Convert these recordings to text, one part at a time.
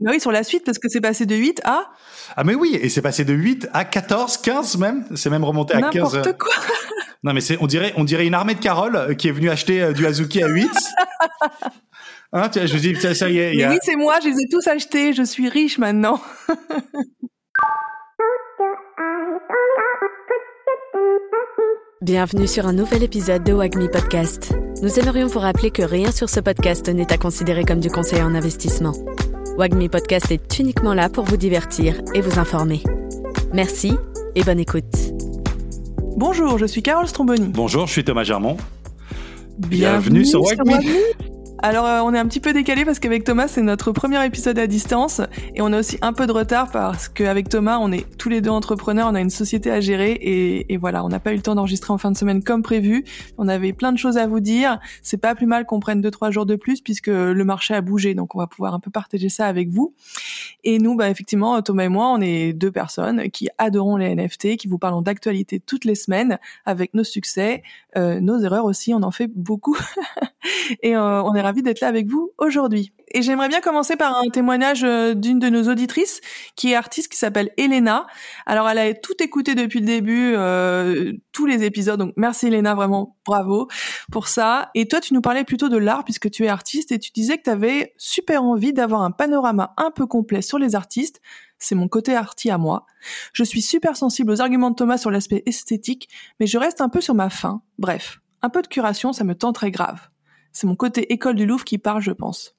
Bah oui, sur la suite, parce que c'est passé de 8 à... Ah mais oui, et c'est passé de 8 à 14, 15 même. C'est même remonté à 15. N'importe quoi. Non mais c'est, on dirait, on dirait une armée de Carole euh, qui est venue acheter euh, du Azuki à 8. Hein, tu vois, je dis, ça, ça y est. il y Mais a- oui, c'est moi, je les ai tous achetés, je suis riche maintenant. Bienvenue sur un nouvel épisode de Wagmi Podcast. Nous aimerions vous rappeler que rien sur ce podcast n'est à considérer comme du conseil en investissement. Wagmi Podcast est uniquement là pour vous divertir et vous informer. Merci et bonne écoute. Bonjour, je suis Carole Stromboni. Bonjour, je suis Thomas Germont. Bienvenue sur Wagmi. Alors, euh, on est un petit peu décalé parce qu'avec Thomas, c'est notre premier épisode à distance et on a aussi un peu de retard parce qu'avec Thomas, on est tous les deux entrepreneurs, on a une société à gérer et, voilà, on n'a pas eu le temps d'enregistrer en fin de semaine comme prévu. On avait plein de choses à vous dire. C'est pas plus mal qu'on prenne deux trois jours de plus puisque le marché a bougé, donc on va pouvoir un peu partager ça avec vous. Et nous, bah effectivement, Thomas et moi, on est deux personnes qui adorons les NFT, qui vous parlons d'actualité toutes les semaines avec nos succès, nos erreurs aussi, on en fait beaucoup. et euh, on est ravis d'être là avec vous aujourd'hui. Et j'aimerais bien commencer par un témoignage euh, d'une de nos auditrices qui est artiste qui s'appelle Elena. Alors elle a tout écouté depuis le début, euh, tous les épisodes. Donc merci Elena, vraiment bravo pour ça. Et toi tu nous parlais plutôt de l'art puisque tu es artiste et tu disais que tu avais super envie d'avoir un panorama un peu complet sur les artistes. C'est mon côté arty à moi. Je suis super sensible aux arguments de Thomas sur l'aspect esthétique, mais je reste un peu sur ma faim. Bref, un peu de curation, ça me tend très grave. C'est mon côté école du Louvre qui parle, je pense.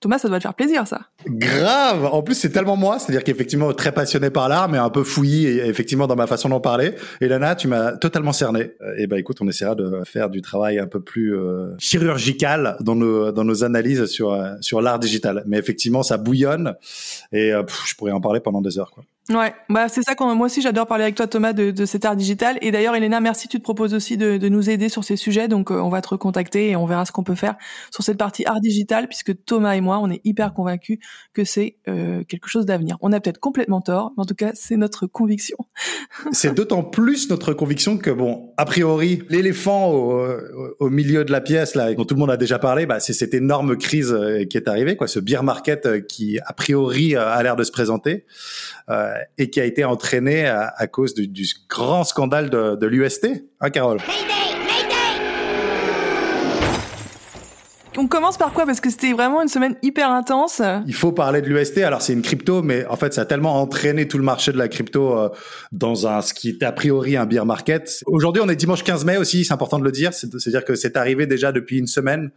Thomas, ça doit te faire plaisir, ça. Grave. En plus, c'est tellement moi, c'est-à-dire qu'effectivement très passionné par l'art, mais un peu fouillis et effectivement dans ma façon d'en parler. Et tu m'as totalement cerné. Et ben écoute, on essaiera de faire du travail un peu plus euh, chirurgical dans nos dans nos analyses sur euh, sur l'art digital. Mais effectivement, ça bouillonne et euh, je pourrais en parler pendant des heures. Quoi. Ouais, bah c'est ça qu'on moi aussi j'adore parler avec toi Thomas de, de cet art digital et d'ailleurs Elena merci tu te proposes aussi de, de nous aider sur ces sujets donc euh, on va te recontacter et on verra ce qu'on peut faire sur cette partie art digital puisque Thomas et moi on est hyper convaincus que c'est euh, quelque chose d'avenir. On a peut-être complètement tort mais en tout cas c'est notre conviction. C'est d'autant plus notre conviction que bon, a priori, l'éléphant au, au milieu de la pièce là, dont tout le monde a déjà parlé, bah, c'est cette énorme crise euh, qui est arrivée, quoi, ce beer market euh, qui a priori a l'air de se présenter et qui a été entraîné à, cause du, grand scandale de, de l'UST, hein, Carole? On commence par quoi? Parce que c'était vraiment une semaine hyper intense. Il faut parler de l'UST. Alors c'est une crypto, mais en fait ça a tellement entraîné tout le marché de la crypto euh, dans un ce qui est a priori un beer market. Aujourd'hui on est dimanche 15 mai aussi, c'est important de le dire. C'est- C'est-à-dire que c'est arrivé déjà depuis une semaine.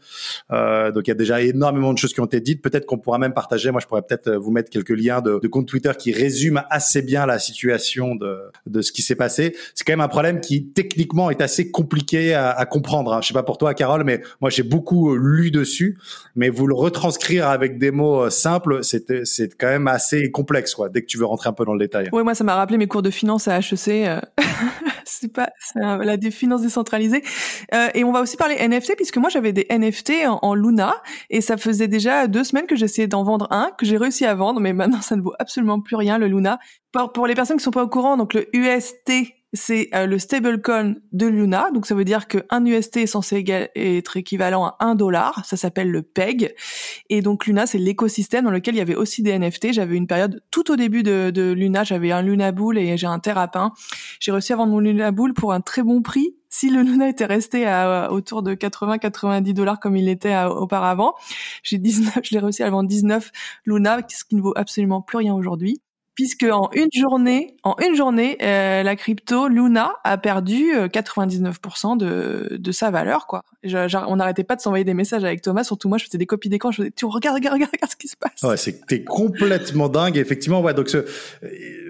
Euh, donc il y a déjà énormément de choses qui ont été dites. Peut-être qu'on pourra même partager. Moi je pourrais peut-être euh, vous mettre quelques liens de, de comptes Twitter qui résument assez bien la situation de de ce qui s'est passé. C'est quand même un problème qui techniquement est assez compliqué à, à comprendre. Hein. Je sais pas pour toi Carole, mais moi j'ai beaucoup lu dessus mais vous le retranscrire avec des mots euh, simples, c'est c'est quand même assez complexe, quoi. Dès que tu veux rentrer un peu dans le détail. Ouais, moi, ça m'a rappelé mes cours de finance à HEC. euh, c'est pas la des finances décentralisées. Euh, et on va aussi parler NFT puisque moi j'avais des NFT en, en Luna et ça faisait déjà deux semaines que j'essayais d'en vendre un que j'ai réussi à vendre, mais maintenant ça ne vaut absolument plus rien le Luna. Pour, pour les personnes qui sont pas au courant, donc le UST c'est euh, le stablecoin de Luna, donc ça veut dire que un UST est censé être équivalent à un dollar, ça s'appelle le PEG, et donc Luna c'est l'écosystème dans lequel il y avait aussi des NFT. J'avais une période tout au début de, Luna, j'avais un Luna Bull et j'ai un Terrapin. J'ai réussi à vendre mon Luna Bull pour un très bon prix. Si le Luna était resté à, autour de 80-90 dollars comme il était à- auparavant, j'ai 19, je l'ai réussi à vendre 19 Luna, ce qui ne vaut absolument plus rien aujourd'hui puisque en une journée, en une journée, euh, la crypto Luna a perdu euh, 99% de, de sa valeur, quoi. Je- je- on n'arrêtait pas de s'envoyer des messages avec Thomas, surtout moi, je faisais des copies d'écran, je faisais, tu regarde, regarde, regarde, regarde ce qui se passe. Ouais, t'es complètement dingue. Effectivement, ouais. Donc, ce, euh,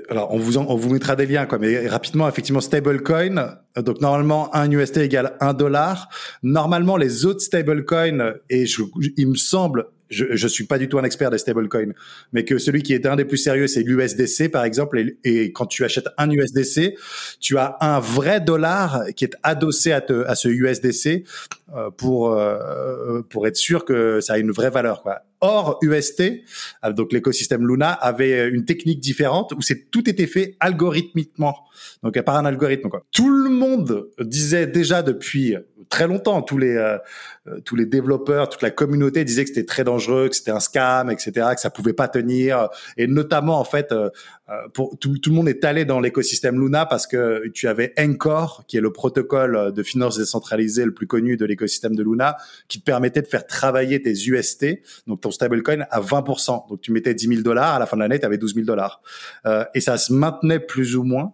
alors on vous en- on vous mettra des liens, quoi. Mais rapidement, effectivement, stablecoin. euh, Donc normalement, un UST égale un dollar. Normalement, les autres stablecoins, et je, il me semble, je, je suis pas du tout un expert des stablecoins, mais que celui qui est un des plus sérieux, c'est l'USDC par exemple. Et, et quand tu achètes un USDC, tu as un vrai dollar qui est adossé à, te, à ce USDC euh, pour euh, pour être sûr que ça a une vraie valeur, quoi. Or, UST, euh, donc l'écosystème Luna, avait une technique différente où c'est tout était fait algorithmiquement, donc par un algorithme. Quoi. Tout le monde disait déjà depuis très longtemps. Tous les euh, tous les développeurs, toute la communauté disaient que c'était très dangereux, que c'était un scam, etc., que ça pouvait pas tenir. Et notamment en fait, pour tout, le monde est allé dans l'écosystème Luna parce que tu avais Encore, qui est le protocole de finance décentralisée le plus connu de l'écosystème de Luna, qui te permettait de faire travailler tes UST, donc ton stablecoin, à 20%. Donc tu mettais 10 000 dollars, à la fin de l'année, tu avais 12 000 dollars. et ça se maintenait plus ou moins.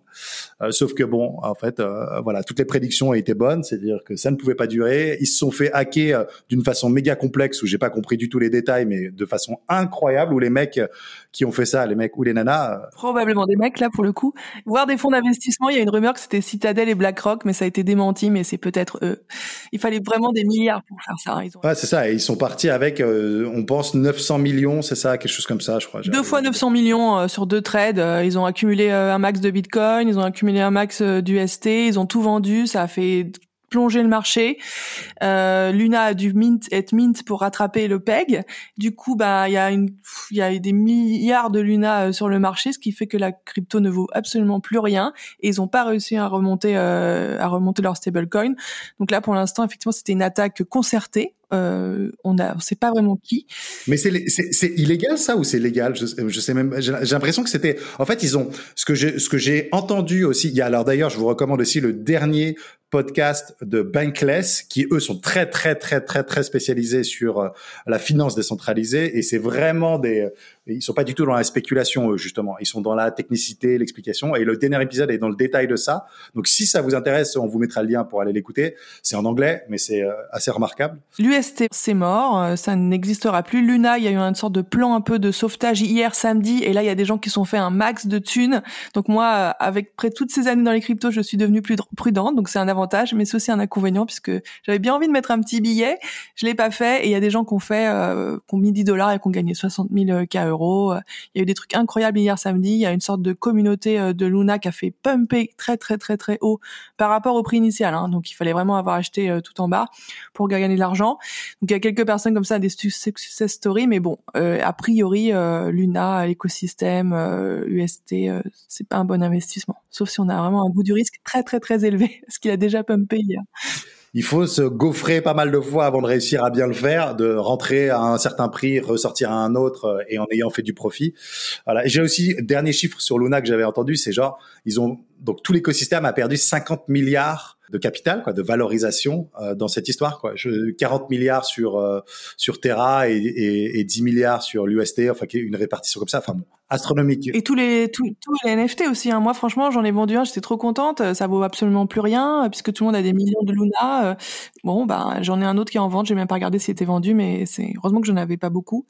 Euh, sauf que bon, en fait, euh, voilà, toutes les prédictions étaient bonnes, c'est-à-dire que ça ne pouvait pas durer. Ils se sont fait hacker euh, d'une façon méga complexe où j'ai pas compris du tout les détails, mais de façon incroyable où les mecs qui ont fait ça, les mecs ou les nanas. Probablement des mecs là pour le coup. Voir des fonds d'investissement, il y a une rumeur que c'était Citadel et BlackRock, mais ça a été démenti, mais c'est peut-être eux. Il fallait vraiment des milliards pour faire ça. Ils ont... Ouais, c'est ça. Et ils sont partis avec, on pense 900 millions, c'est ça, quelque chose comme ça, je crois. Deux fois 900 millions sur deux trades. ils ont accumulé un max de Bitcoin, ils ont accumulé un max euh, d'UST, ils ont tout vendu, ça a fait plonger le marché. Euh, Luna a dû mint, être mint pour rattraper le PEG. Du coup, bah il y a une, il y a des milliards de Luna euh, sur le marché, ce qui fait que la crypto ne vaut absolument plus rien. Et ils n'ont pas réussi à remonter, à remonter leur stablecoin. Donc là, pour l'instant, effectivement, c'était une attaque concertée. Euh, on a, on sait pas vraiment qui. Mais c'est illégal ça ou c'est légal? Je, je sais même. J'ai l'impression que c'était. En fait, ils ont ce que j'ai ce que j'ai entendu aussi. Il y a alors d'ailleurs, je vous recommande aussi le dernier podcast de Bankless qui eux sont très très très très très spécialisés sur euh, la finance décentralisée et c'est vraiment des ils sont pas du tout dans la spéculation justement. Ils sont dans la technicité l'explication. Et le dernier épisode est dans le détail de ça. Donc si ça vous intéresse on vous mettra le lien pour aller l'écouter. C'est en anglais mais c'est euh, assez remarquable. l'UST c'est mort. Euh, ça n'existera plus. Luna il y a eu une sorte de plan un peu de sauvetage hier samedi. Et là il y a des gens qui sont fait un max de thunes. Donc moi avec près toutes ces années dans les cryptos je suis devenue plus prudente. Donc c'est un mais c'est aussi un inconvénient puisque j'avais bien envie de mettre un petit billet, je l'ai pas fait, et il y a des gens qui ont fait, euh, qui ont mis 10 dollars et qui ont gagné 60 000 K euros. Il y a eu des trucs incroyables hier samedi. Il y a une sorte de communauté euh, de Luna qui a fait pumper très très très très haut par rapport au prix initial. Hein. donc il fallait vraiment avoir acheté euh, tout en bas pour gagner de l'argent. Donc il y a quelques personnes comme ça, des success stories, mais bon, euh, a priori Luna, l'écosystème, UST, c'est pas un bon investissement. Sauf si on a vraiment un goût du risque très très très élevé, ce qu'il a déjà pumpé hier il faut se gaufrer pas mal de fois avant de réussir à bien le faire, de rentrer à un certain prix, ressortir à un autre euh, et en ayant fait du profit. Voilà. J'ai aussi dernier chiffre sur Luna que j'avais entendu, c'est genre ils ont donc tout l'écosystème a perdu 50 milliards de capital, quoi, de valorisation euh, dans cette histoire. Quoi. Je, 40 milliards sur euh, sur Terra et, et, et 10 milliards sur l'UST, enfin une répartition comme ça. Enfin astronomique. Et tous les tous, les NFT aussi. Hein. Moi, franchement, j'en ai vendu un, j'étais trop contente. Ça vaut absolument plus rien puisque tout le monde a des millions de Luna. Euh, bon, bah, j'en ai un autre qui est en vente. J'ai même pas regardé s'il était vendu, mais c'est heureusement que je n'avais pas beaucoup.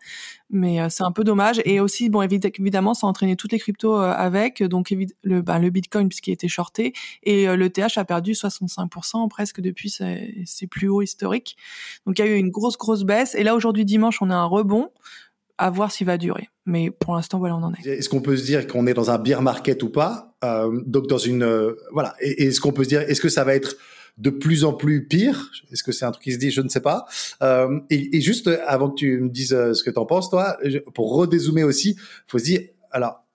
Mais euh, c'est un peu dommage. Et aussi, bon, évidemment, ça a entraîné toutes les cryptos euh, avec. Donc, le, bah, le Bitcoin puisqu'il était shorté et le TH a perdu 65% presque depuis ses plus hauts historiques. Donc, il y a eu une grosse grosse baisse. Et là, aujourd'hui dimanche, on a un rebond à voir s'il va durer. Mais pour l'instant, voilà, on en est. Est-ce qu'on peut se dire qu'on est dans un bear market ou pas? Euh, Donc dans une euh, voilà. Est-ce qu'on peut se dire est-ce que ça va être de plus en plus pire? Est-ce que c'est un truc qui se dit? Je ne sais pas. Euh, et, juste avant que tu me dises euh, ce que tu en penses, toi, pour redézoomer aussi, faut se dire alors euh,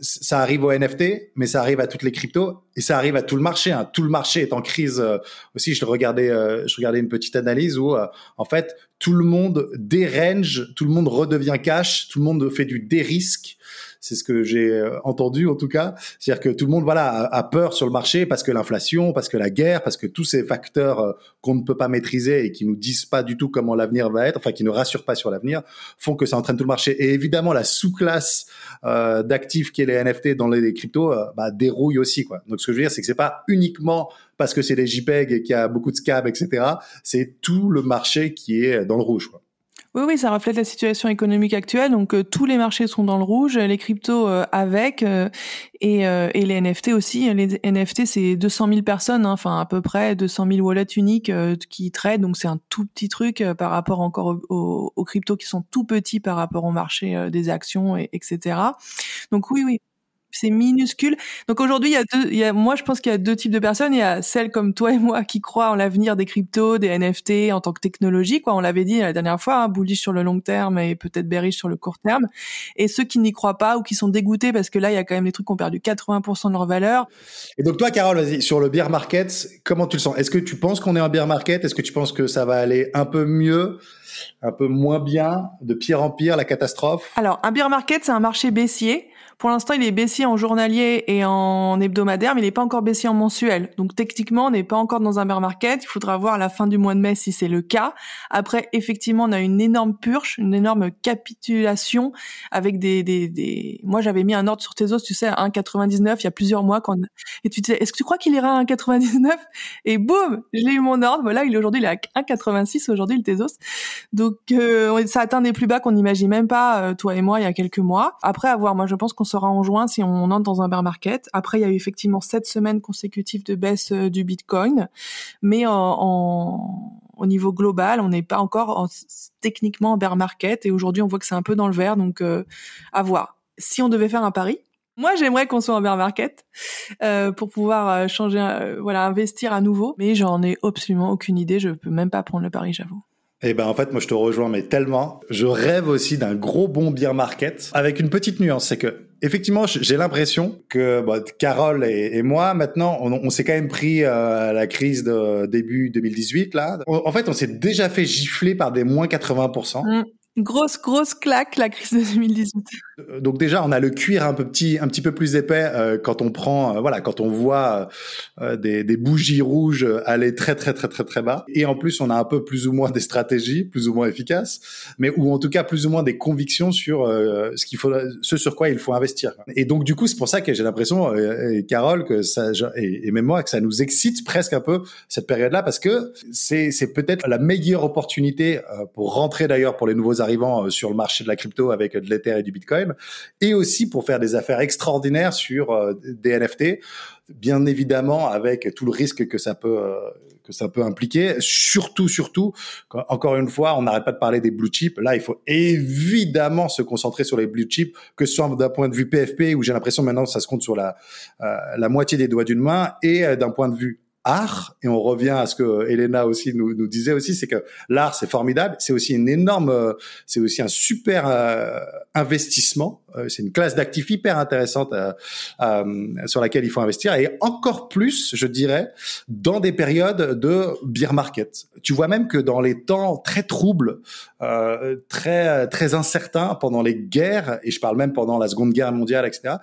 ça arrive au NFT, mais ça arrive à toutes les cryptos et ça arrive à tout le marché. Hein. Tout le marché est en crise euh, aussi. Je regardais, euh, je regardais une petite analyse où en fait tout le monde dérange, tout le monde redevient cash, tout le monde fait du dérisque c'est ce que j'ai euh, entendu en tout cas. C'est-à-dire que tout le monde voilà a, peur sur le marché parce que l'inflation, parce que la guerre, parce que tous ces facteurs euh, qu'on ne peut pas maîtriser et qui nous disent pas du tout comment l'avenir va être, enfin qui ne rassurent pas sur l'avenir, font que ça entraîne tout le marché. Et évidemment la sous-classe euh, d'actifs qui est les NFT dans les cryptos bah, dérouille aussi quoi. Donc ce que je veux dire c'est que c'est pas uniquement parce que c'est des JPEG et qu'il y a beaucoup de scab, etc. C'est tout le marché qui est dans le rouge. Quoi. Oui, oui, ça reflète la situation économique actuelle. Donc euh, tous les marchés sont dans le rouge, les cryptos euh, avec euh, et, et, les NFT aussi. Les NFT, c'est 200 000 personnes, hein, enfin à peu près 200 000 wallets uniques qui traitent. Donc c'est un tout petit truc par rapport encore aux, aux, cryptos qui sont tout petits par rapport au marché des actions, et, etc. Donc oui, oui. C'est minuscule. Donc aujourd'hui, il y a deux, il y a, moi, je pense qu'il y a deux types de personnes. Il y a celles comme toi et moi qui croient en l'avenir des cryptos, des NFT en tant que technologie, quoi. On l'avait dit la dernière fois, hein, bullish sur le long terme et peut-être bearish sur le court terme. Et ceux qui n'y croient pas ou qui sont dégoûtés parce que là, il y a quand même des trucs qui ont perdu 80% de leur valeur. Et donc toi, Carole, vas-y, sur le bear market, comment tu le sens? Est-ce que tu penses qu'on est en bear market? Est-ce que tu penses que ça va aller un peu mieux un peu moins bien, de pire en pire, la catastrophe? Alors, un bear market, c'est un marché baissier. Pour l'instant, il est baissier en journalier et en hebdomadaire, mais il n'est pas encore baissier en mensuel. Donc techniquement, on n'est pas encore dans un bear market. Il faudra voir la fin du mois de mai si c'est le cas. Après, effectivement, on a une énorme purge, une énorme capitulation avec des... des, des... Moi, j'avais mis un ordre sur Tezos, tu sais, à 1,99 il y a plusieurs mois. Quand... Et tu te disais, est-ce que tu crois qu'il ira à 1,99 Et boum, je l'ai eu mon ordre. Voilà, il est aujourd'hui, il est à 1,86 aujourd'hui, le Tezos. Donc euh, ça atteint des plus bas qu'on n'imagine même pas, euh, toi et moi, il y a quelques mois. Après, avoir, moi, je pense qu'on sera en juin si on entre dans un bear market. Après, il y a eu effectivement sept semaines consécutives de baisse euh, du Bitcoin, mais au niveau global, on n'est pas encore techniquement en bear market. Et aujourd'hui, on voit que c'est un peu dans le vert, donc euh, à voir. Si on devait faire un pari, moi, j'aimerais qu'on soit en bear market euh, pour pouvoir changer, voilà, investir à nouveau. Mais j'en ai absolument aucune idée. Je peux même pas prendre le pari, j'avoue. Eh ben en fait moi je te rejoins mais tellement. Je rêve aussi d'un gros bon beer market avec une petite nuance, c'est que effectivement j'ai l'impression que bah, Carole et, moi maintenant on, s'est quand même pris euh, la crise de début 2018 là. En, fait on s'est déjà fait gifler par des moins 80%. Grosse, grosse claque, la crise de 2018. Euh, donc déjà, on a le cuir un peu petit, un petit peu plus épais euh, quand on prend, euh, voilà, quand on voit des, bougies rouges aller très, très, très, très, très bas. Et en plus, on a un peu plus ou moins des stratégies, plus ou moins efficaces, mais ou en tout cas plus ou moins des convictions sur ce sur quoi il faut investir. Et donc du coup, c'est pour ça que j'ai l'impression, Carole, que et, même moi, que ça nous excite presque un peu cette période-là, parce que c'est, c'est peut-être la meilleure opportunité pour rentrer d'ailleurs pour les nouveaux arrivant euh, sur le marché de la crypto avec de l'Ether et du Bitcoin, et aussi pour faire des affaires extraordinaires sur euh, des NFT, bien évidemment avec tout le risque que ça peut euh, que ça peut impliquer. Surtout, surtout, encore une fois, on n'arrête pas de parler des blue chips. Là, il faut évidemment se concentrer sur les blue chips, que ce soit d'un point de vue PFP, où j'ai l'impression maintenant ça se compte sur la, la moitié des doigts d'une main, et d'un point de vue art, et on revient à ce que Elena aussi nous, nous disait aussi, c'est que l'art c'est formidable, c'est aussi une énorme, euh, c'est aussi un super euh, investissement, euh, c'est une classe d'actifs hyper intéressante sur laquelle il faut investir, et encore plus, je dirais, dans des périodes de beer market. Tu vois même que dans les temps très troubles, très très incertains, pendant les guerres, et je parle même pendant la Seconde Guerre mondiale, etc.,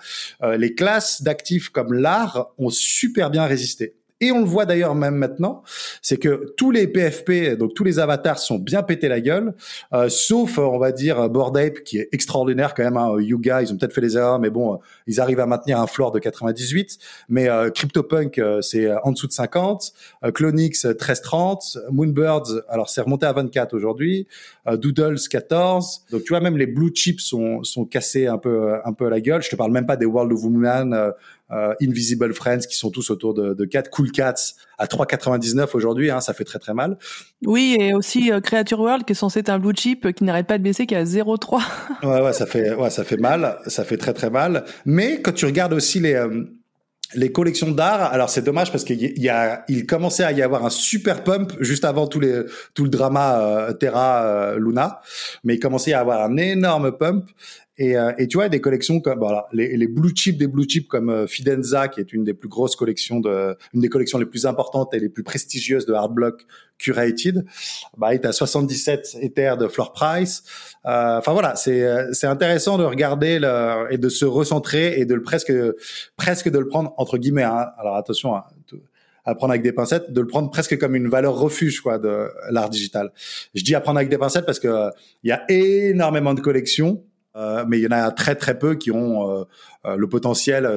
les classes d'actifs comme l'art ont super bien résisté. Et on le voit d'ailleurs même maintenant, c'est que tous les PFP, donc tous les avatars sont bien pétés la gueule, euh, sauf on va dire Bored Ape qui est extraordinaire quand même. Hein, Yuga, ils ont peut-être fait les erreurs, mais bon, ils arrivent à maintenir un floor de 98. Mais euh, CryptoPunk, euh, c'est en dessous de 50. Clonix 1330, Moonbirds, alors c'est remonté à 24 aujourd'hui. Doodles 14. Donc tu vois même les blue chips sont sont cassés un peu un peu la gueule. Je te parle même pas des World of Woman euh, Invisible Friends qui sont tous autour de, de 4, Cool Cats à 3,99 aujourd'hui, hein, ça fait très très mal. Oui, et aussi euh, Creature World qui est censé être un blue chip qui n'arrête pas de baisser, qui est à 0,3. ouais, ouais, ça fait, ouais, ça fait mal, ça fait très très mal. Mais quand tu regardes aussi les euh, les collections d'art, alors c'est dommage parce qu'il y a, il commençait à y avoir un super pump juste avant tout les, tout le drama Terra Luna, mais il commençait à y avoir un énorme pump et, euh, et, tu vois, des collections comme voilà, les, les blue chips des blue chips comme euh, Fidenza, qui est une des plus grosses collections de, une des collections les plus importantes et les plus prestigieuses de hard block curated, bah, est à 77 Ethers de floor price. Euh, enfin voilà, c'est euh, c'est intéressant de regarder le, et de se recentrer et de le presque presque de le prendre entre guillemets. Hein, alors attention. Hein, à prendre avec des pincettes, de le prendre presque comme une valeur refuge quoi de l'art digital. Je dis à prendre avec des pincettes parce que il y a énormément de collections euh, mais il y en a très très peu qui ont euh, euh, le potentiel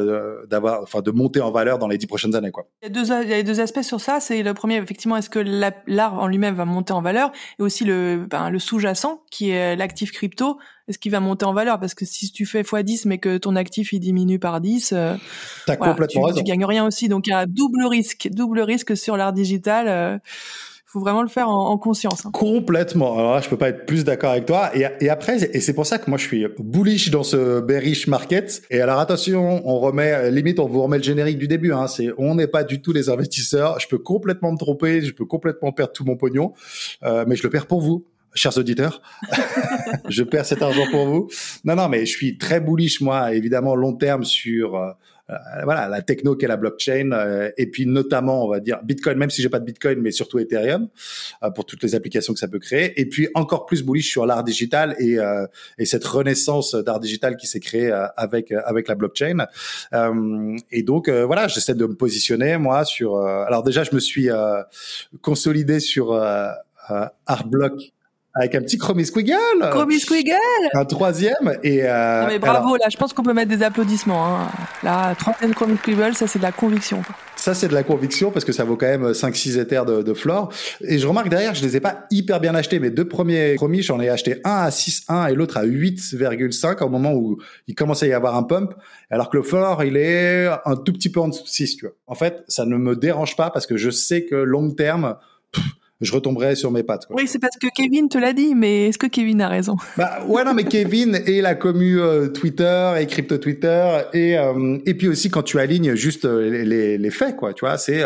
d'avoir, enfin, de monter en valeur dans les dix prochaines années, quoi. Il y a deux, il y a deux aspects sur ça. C'est le premier, effectivement, est-ce que l'art en lui-même va monter en valeur, et aussi le, ben, le sous-jacent qui est l'actif crypto. Est-ce qu'il va monter en valeur? Parce que si tu fais x10 mais que ton actif il diminue par 10, complètement tu, tu, gagnes rien aussi. Donc il y a double risque, double risque sur l'art digital faut vraiment le faire en, conscience. Hein. Complètement. Alors là, je peux pas être plus d'accord avec toi. Et, après, et c'est pour ça que moi je suis bullish dans ce bearish market. Et alors attention, on remet limite, on vous remet le générique du début. Hein. C'est on n'est pas du tout les investisseurs. Je peux complètement me tromper, je peux complètement perdre tout mon pognon, euh, mais je le perds pour vous chers auditeurs. je perds cet argent pour vous. Non, non, mais je suis très bullish, moi, évidemment, long terme sur euh, voilà la techno qu'est la blockchain euh, et puis notamment on va dire Bitcoin même si j'ai pas de Bitcoin mais surtout Ethereum euh, pour toutes les applications que ça peut créer. Et puis encore plus bullish sur l'art digital et et cette renaissance d'art digital qui s'est créée avec avec la blockchain. Et donc voilà j'essaie de me positionner moi sur alors déjà je me suis consolidé sur Artblock avec un petit Chromie Squiggle. Chromie Squiggle. Un troisième et. Euh, mais bravo, là, je pense qu'on peut mettre des applaudissements. Hein. Là, troisième Chromie Squiggle, ça c'est de la conviction. Ça c'est de la conviction parce que ça vaut quand même 5-6 éthers de, de flore. Et je remarque derrière, je les ai pas hyper bien achetés. Mes deux premiers Chromie, j'en ai acheté un à 6,1 et l'autre à 8,5 au moment où il commençait à y avoir un pump. Alors que le flore, il est un tout petit peu en dessous de 6, tu vois. En fait, ça ne me dérange pas parce que je sais que long terme, je retomberais sur mes pattes. Quoi. Oui, c'est parce que Kevin te l'a dit, mais est-ce que Kevin a raison? Bah ouais, non, mais Kevin et la commu euh, Twitter et crypto Twitter et euh, et puis aussi quand tu alignes juste euh, les, les, faits, quoi. Tu vois, c'est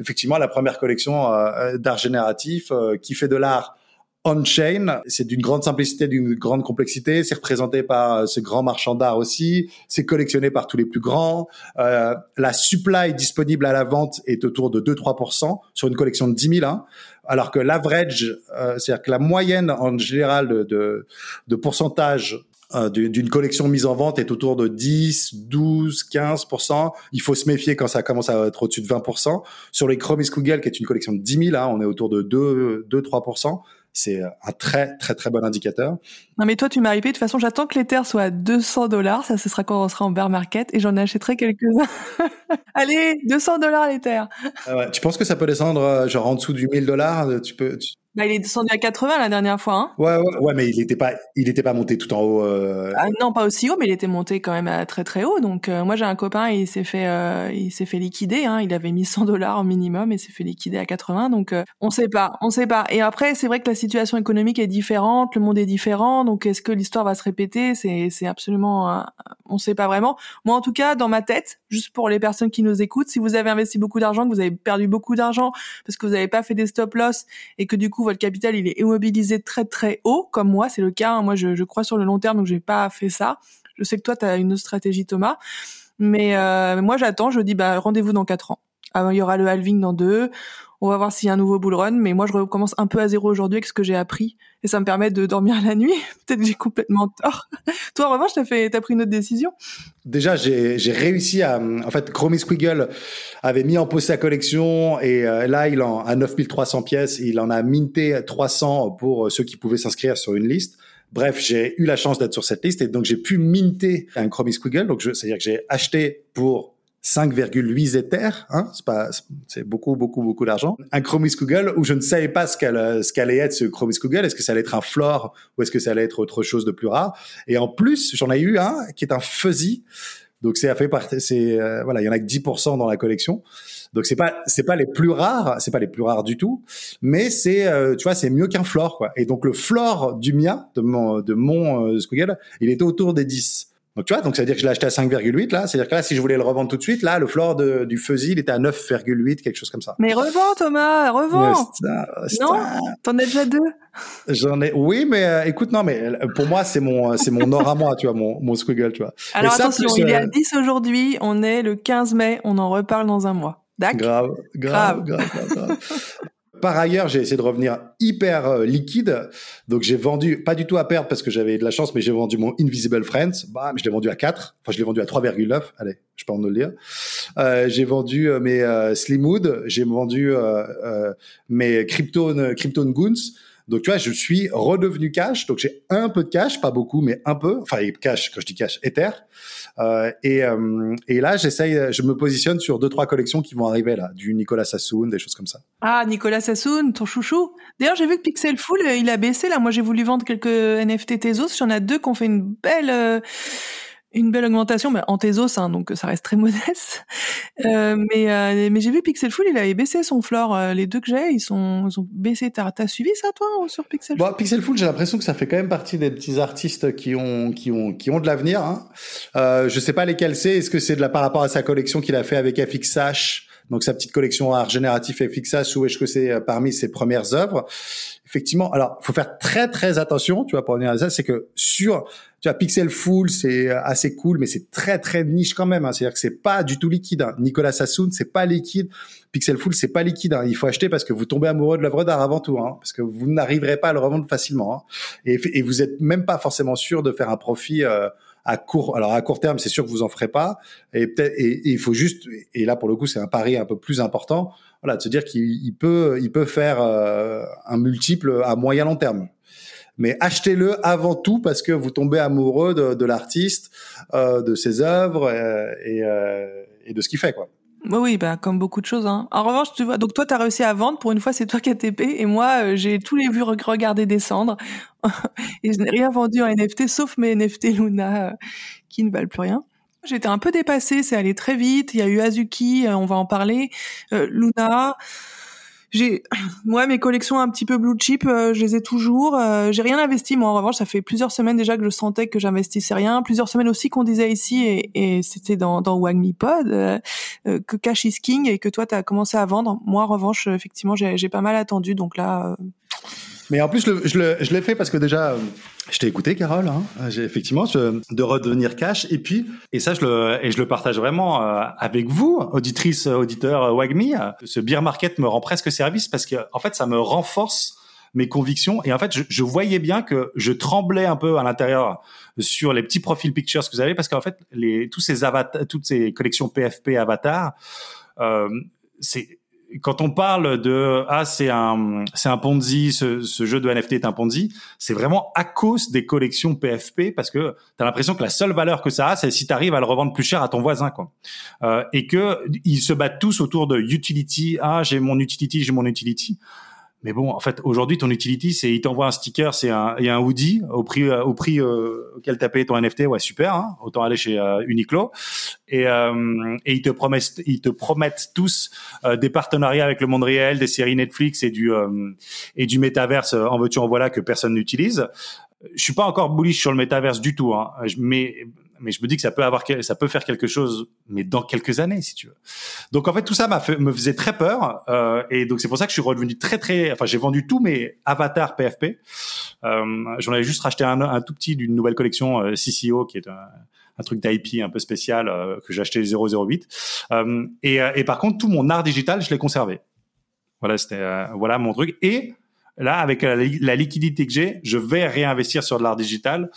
effectivement la première collection d'art génératif qui fait de l'art on-chain. C'est d'une grande simplicité, d'une grande complexité. C'est représenté par ce grand marchand d'art aussi. C'est collectionné par tous les plus grands. Euh, la supply disponible à la vente est autour de 2-3% sur une collection de 10 000. Hein, alors que l'average, euh, c'est-à-dire que la moyenne en général de, de, de pourcentage euh, d'une collection mise en vente est autour de 10, 12, 15%. Il faut se méfier quand ça commence à être au-dessus de 20%. Sur les Chrome Google, qui est une collection de 10 000, hein, on est autour de 2, 2 3% c'est un très très très bon indicateur. Non mais toi tu m'as hypé, de toute façon j'attends que l'Ether soit à 200 dollars, ça ce sera quand on sera en bear market et j'en achèterai quelques-uns. Allez, 200 dollars l'Ether. Ah ouais, tu penses que ça peut descendre euh, genre en dessous du 1000 dollars? Tu peux bah, il est descendu à 80 la dernière fois. Hein. Ouais, ouais, ouais, mais il n'était pas, il était pas monté tout en haut. Euh... Ah, non, pas aussi haut, mais il était monté quand même à très très haut. Donc euh, moi j'ai un copain, il s'est fait, euh, il s'est fait liquider. Hein. Il avait mis 100 dollars au minimum et s'est fait liquider à 80. Donc euh, on sait pas, on sait pas. Et après c'est vrai que la situation économique est différente, le monde est différent. Donc est-ce que l'histoire va se répéter? C'est c'est absolument, on sait pas vraiment. Moi en tout cas dans ma tête, juste pour les personnes qui nous écoutent, si vous avez investi beaucoup d'argent, que vous avez perdu beaucoup d'argent parce que vous n'avez pas fait des stop loss et que du coup votre capital il est immobilisé très très haut, comme moi, c'est le cas. Hein. Moi, je, crois sur le long terme, donc j'ai pas fait ça. Je sais que toi, tu as une stratégie, Thomas. Mais euh, moi, j'attends. Je dis, bah, rendez-vous dans quatre ans. Ah, il y aura le halving dans deux. On va voir s'il y a un nouveau bull run. Mais moi, je recommence un peu à zéro aujourd'hui avec ce que j'ai appris. Et ça me permet de dormir la nuit. Peut-être que j'ai complètement tort. Toi, en revanche, t'as fait, t'as pris une autre décision? Déjà, j'ai, réussi à, en fait, Chromie Squiggle avait mis en pause sa collection et euh, là, il en, à 9300 pièces, il en a minté 300 pour ceux qui pouvaient s'inscrire sur une liste. Bref, j'ai eu la chance d'être sur cette liste et donc j'ai pu minter un Chromie Squiggle. Donc, c'est-à-dire que j'ai acheté pour 5,8 Ethers, hein, c'est pas, c'est beaucoup, beaucoup, beaucoup d'argent. Un Chromis Google où je ne savais pas ce qu'elle, ce qu'allait être ce Chromis Google. Est-ce que ça allait être un floor ou est-ce que ça allait être autre chose de plus rare? Et en plus, j'en ai eu un qui est un fuzzy. Donc c'est fait par, c'est, euh, voilà, il y en a que 10% dans la collection. Donc c'est pas, c'est pas les plus rares, c'est pas les plus rares du tout, mais c'est, euh, tu vois, c'est mieux qu'un floor, quoi. Et donc le floor du mien, de mon, de mon euh, il était autour des 10. Donc tu vois, donc ça veut dire que je l'ai acheté à 5,8 là. C'est-à-dire que là, si je voulais le revendre tout de suite, là, le floor de, du Fuzzy, il était à 9,8, quelque chose comme ça. Mais revends Thomas, revends. Non, t'en as déjà deux. J'en ai, oui, mais euh, écoute, non, mais euh, pour moi, c'est mon, euh, c'est mon or à moi, tu vois, mon, mon squiggle, tu vois. Alors attention, il est à 10 aujourd'hui, on est le 15 mai, on en reparle dans un mois. D'accord? Grave, grave, grave, grave, grave. Par ailleurs, j'ai essayé de revenir hyper euh, liquide. Donc, j'ai vendu, pas du tout à perdre parce que j'avais de la chance, mais j'ai vendu mon Invisible Friends. Bam, je l'ai vendu à 4. Enfin, je l'ai vendu à 3,9. Allez, je peux en le dire. Euh, j'ai vendu euh, mes Slimwood. J'ai vendu mes Krypton, Krypton Goons. Donc, tu vois, je suis redevenu cash. Donc, j'ai un peu de cash, pas beaucoup, mais un peu. Enfin, cash, quand je dis cash, Ether. Euh, et, euh, et là, j'essaye, je me positionne sur deux, trois collections qui vont arriver là, du Nicolas Sassoon, des choses comme ça. Ah, Nicolas Sassoon, ton chouchou. D'ailleurs, j'ai vu que Pixel Full, il a baissé. Là, moi, j'ai voulu vendre quelques NFT Tezos. J'en ai deux qui ont fait une belle Une belle augmentation, mais en Tezos, hein, donc ça reste très modeste. Euh, mais euh, mais j'ai vu Pixelful, il avait baissé son floor. Euh, les deux que j'ai, ils sont, ils ont baissé. T'as as suivi ça toi sur Pixelful bon, Pixelful, j'ai l'impression que ça fait quand même partie des petits artistes qui ont qui ont qui ont de l'avenir. Hein. Euh, je sais pas lesquels c'est. Est-ce que c'est de la par rapport à sa collection qu'il a fait avec FXH donc sa petite collection art génératif FXH ou est-ce que c'est parmi ses premières œuvres? Effectivement, alors faut faire très très attention, tu vois, pour revenir à ça, c'est que sur, tu vois, Pixel Full, c'est assez cool, mais c'est très très niche quand même. Hein. C'est-à-dire que c'est pas du tout liquide. Hein. Nicolas Sassoon, c'est pas liquide. Pixel Full, c'est pas liquide. Hein. Il faut acheter parce que vous tombez amoureux de l'œuvre d'art avant tout, hein, parce que vous n'arriverez pas à le revendre facilement. Hein. Et, et, vous êtes même pas forcément sûr de faire un profit. Euh, à court, alors à court terme, c'est sûr que vous en ferez pas. Et peut-être, et il faut juste, et là pour le coup, c'est un pari un peu plus important voilà, de se dire qu'il peut, il peut faire euh, un multiple à moyen long terme. Mais achetez-le avant tout parce que vous tombez amoureux de, de l'artiste, euh, de ses œuvres euh, et, euh, et, de ce qu'il fait, quoi. Oui, oui, bah comme beaucoup de choses. Hein. En revanche, tu vois, donc toi, tu as réussi à vendre. Pour une fois, c'est toi qui as TP, et moi, j'ai tous les vues regarder descendre. et je n'ai rien vendu en NFT, sauf mes NFT Luna qui ne valent plus rien. J'étais un peu dépassée, c'est allé très vite. Il y a eu Azuki, euh, on va en parler. Euh, Luna. J'ai, moi, mes collections un petit peu blue chip, euh, je les ai toujours. j'ai rien investi, moi. En revanche, ça fait plusieurs semaines déjà que je sentais que j'investissais rien. Plusieurs semaines aussi qu'on disait ici, et, et c'était dans, dans Pod, que Cash is King et que toi, tu as commencé à vendre. Moi, en revanche, effectivement, j'ai pas mal attendu. Donc là, mais en plus, je l'ai fait parce que déjà, euh, je t'ai écouté, Carole. Hein. J'ai effectivement de redevenir cash. Et puis, et ça, je le, et je le partage vraiment euh, avec vous, auditrice, auditeur euh, Wagmi. Ce beer market me rend presque service parce que, en fait, ça me renforce mes convictions. Et en fait, je, je voyais bien que je tremblais un peu à l'intérieur sur les petits profils pictures que vous avez parce qu'en fait, les, tous ces avatars, toutes ces collections PFP avatars, euh, c'est quand on parle de ah c'est un c'est un Ponzi, ce, ce, jeu de NFT est un Ponzi, c'est vraiment à cause des collections PFP parce que tu as l'impression que la seule valeur que ça a, c'est si tu arrives à le revendre plus cher à ton voisin quoi. Euh, et que ils se battent tous autour de utility. Ah j'ai mon utility, j'ai mon utility. Mais bon, en fait, aujourd'hui, ton utility, c'est il t'envoie un sticker, c'est un et un hoodie au prix euh, au prix euh, auquel t'as payé ton NFT. Ouais, super. Hein Autant aller chez euh, Uniqlo. Et euh, et ils te promettent ils te promettent tous des partenariats avec le monde réel, des séries Netflix et du et du métaverse en veux-tu en voilà que personne n'utilise. Je suis pas encore bullish sur le métaverse du tout, hein, mais mais je me dis que ça peut avoir, ça peut faire quelque chose, mais dans quelques années, si tu veux. Donc en fait, tout ça m'a me faisait très peur, euh, et donc c'est pour ça que je suis revenu très très, enfin j'ai vendu tous mes avatars PFP. Euh, J'en avais juste racheté un, tout petit d'une nouvelle collection euh, CCO qui est un, truc d'IP un peu spécial que j'ai acheté 008. Euh, et, et par contre, tout mon art digital, je l'ai conservé. Voilà, c'était voilà mon truc. Et Là, avec la, liquidité que j'ai, je vais réinvestir sur de l'art digital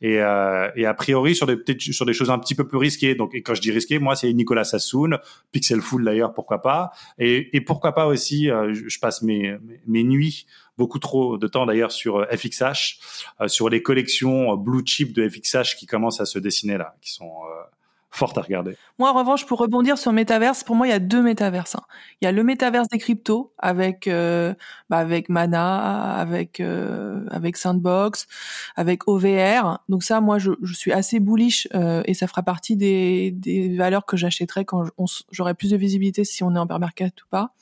et, euh, et a priori sur des sur des choses un petit peu plus risquées. Donc, et quand je dis risqué, moi, c'est Nicolas Sassoon, Pixelful d'ailleurs, pourquoi pas, et, et pourquoi pas aussi, euh, je, passe mes, mes nuits beaucoup trop de temps d'ailleurs sur FXH, euh, sur les collections blue chip de FXH qui commencent à se dessiner là, qui sont euh, forte à regarder. Moi, en revanche, pour rebondir sur Metaverse, pour moi, il y a deux métaverses. Hein. Il y a le Metaverse des cryptos avec euh, bah, avec Mana, avec euh, avec Sandbox, avec OVR. Donc ça, moi, je, suis assez bullish euh, et ça fera partie des, des valeurs que j'achèterai quand j'aurai plus de visibilité si on est en bear market ou pas.